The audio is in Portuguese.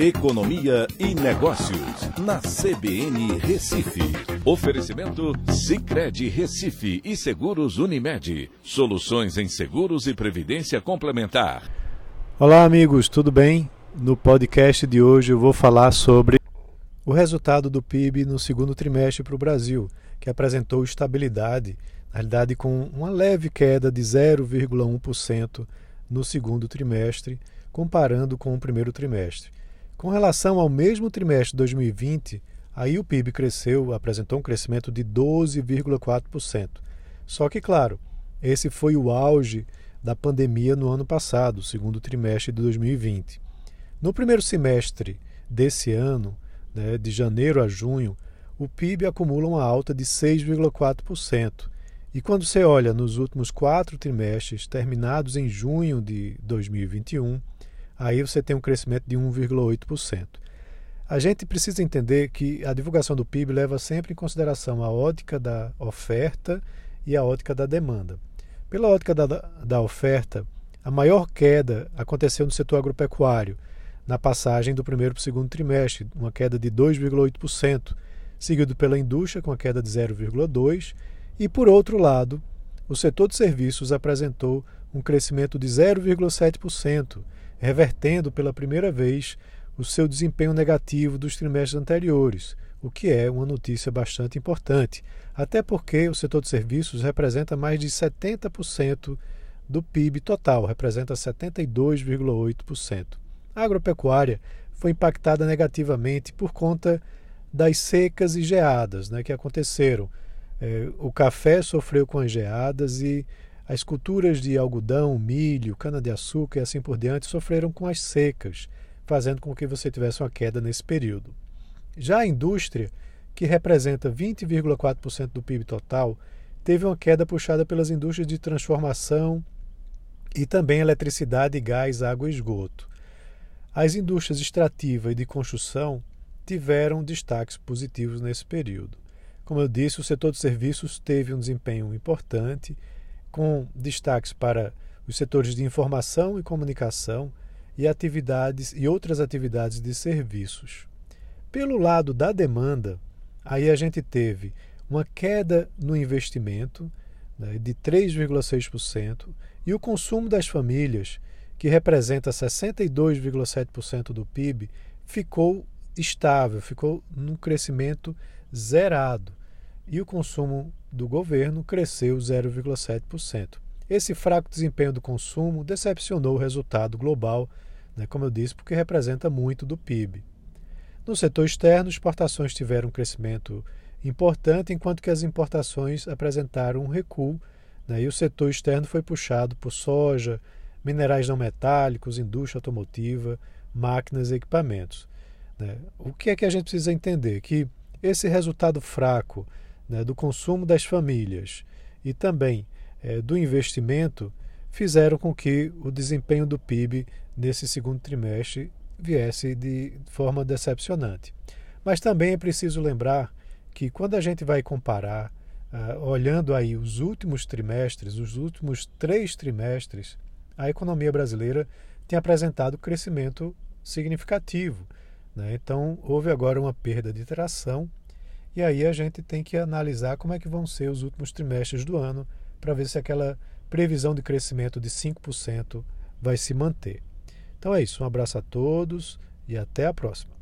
Economia e Negócios, na CBN Recife. Oferecimento Cicred Recife e Seguros Unimed. Soluções em seguros e previdência complementar. Olá, amigos, tudo bem? No podcast de hoje eu vou falar sobre o resultado do PIB no segundo trimestre para o Brasil, que apresentou estabilidade, na realidade com uma leve queda de 0,1% no segundo trimestre, comparando com o primeiro trimestre. Com relação ao mesmo trimestre de 2020, aí o PIB cresceu, apresentou um crescimento de 12,4%. Só que, claro, esse foi o auge da pandemia no ano passado, segundo trimestre de 2020. No primeiro semestre desse ano, né, de janeiro a junho, o PIB acumula uma alta de 6,4%. E quando você olha nos últimos quatro trimestres, terminados em junho de 2021, aí você tem um crescimento de 1,8%. A gente precisa entender que a divulgação do PIB leva sempre em consideração a ótica da oferta e a ótica da demanda. Pela ótica da, da oferta, a maior queda aconteceu no setor agropecuário, na passagem do primeiro para o segundo trimestre, uma queda de 2,8%, seguido pela indústria com a queda de 0,2%, e por outro lado, o setor de serviços apresentou um crescimento de 0,7%, revertendo pela primeira vez o seu desempenho negativo dos trimestres anteriores, o que é uma notícia bastante importante, até porque o setor de serviços representa mais de 70% do PIB total, representa 72,8%. A agropecuária foi impactada negativamente por conta das secas e geadas né, que aconteceram. É, o café sofreu com as geadas e as culturas de algodão, milho, cana-de-açúcar e assim por diante sofreram com as secas, fazendo com que você tivesse uma queda nesse período. Já a indústria, que representa 20,4% do PIB total, teve uma queda puxada pelas indústrias de transformação e também eletricidade, gás, água e esgoto. As indústrias extrativa e de construção tiveram destaques positivos nesse período. Como eu disse, o setor de serviços teve um desempenho importante com destaques para os setores de informação e comunicação e atividades e outras atividades de serviços. Pelo lado da demanda, aí a gente teve uma queda no investimento né, de 3,6% e o consumo das famílias, que representa 62,7% do PIB, ficou estável, ficou num crescimento zerado. E o consumo do governo cresceu 0,7%. Esse fraco desempenho do consumo decepcionou o resultado global, né, como eu disse, porque representa muito do PIB. No setor externo, exportações tiveram um crescimento importante, enquanto que as importações apresentaram um recuo, né, e o setor externo foi puxado por soja, minerais não metálicos, indústria automotiva, máquinas e equipamentos. Né. O que é que a gente precisa entender? Que esse resultado fraco né, do consumo das famílias e também é, do investimento fizeram com que o desempenho do PIB nesse segundo trimestre viesse de forma decepcionante. Mas também é preciso lembrar que quando a gente vai comparar, uh, olhando aí os últimos trimestres, os últimos três trimestres, a economia brasileira tem apresentado crescimento significativo. Né? Então, houve agora uma perda de tração e aí a gente tem que analisar como é que vão ser os últimos trimestres do ano para ver se aquela previsão de crescimento de 5% vai se manter. Então é isso, um abraço a todos e até a próxima.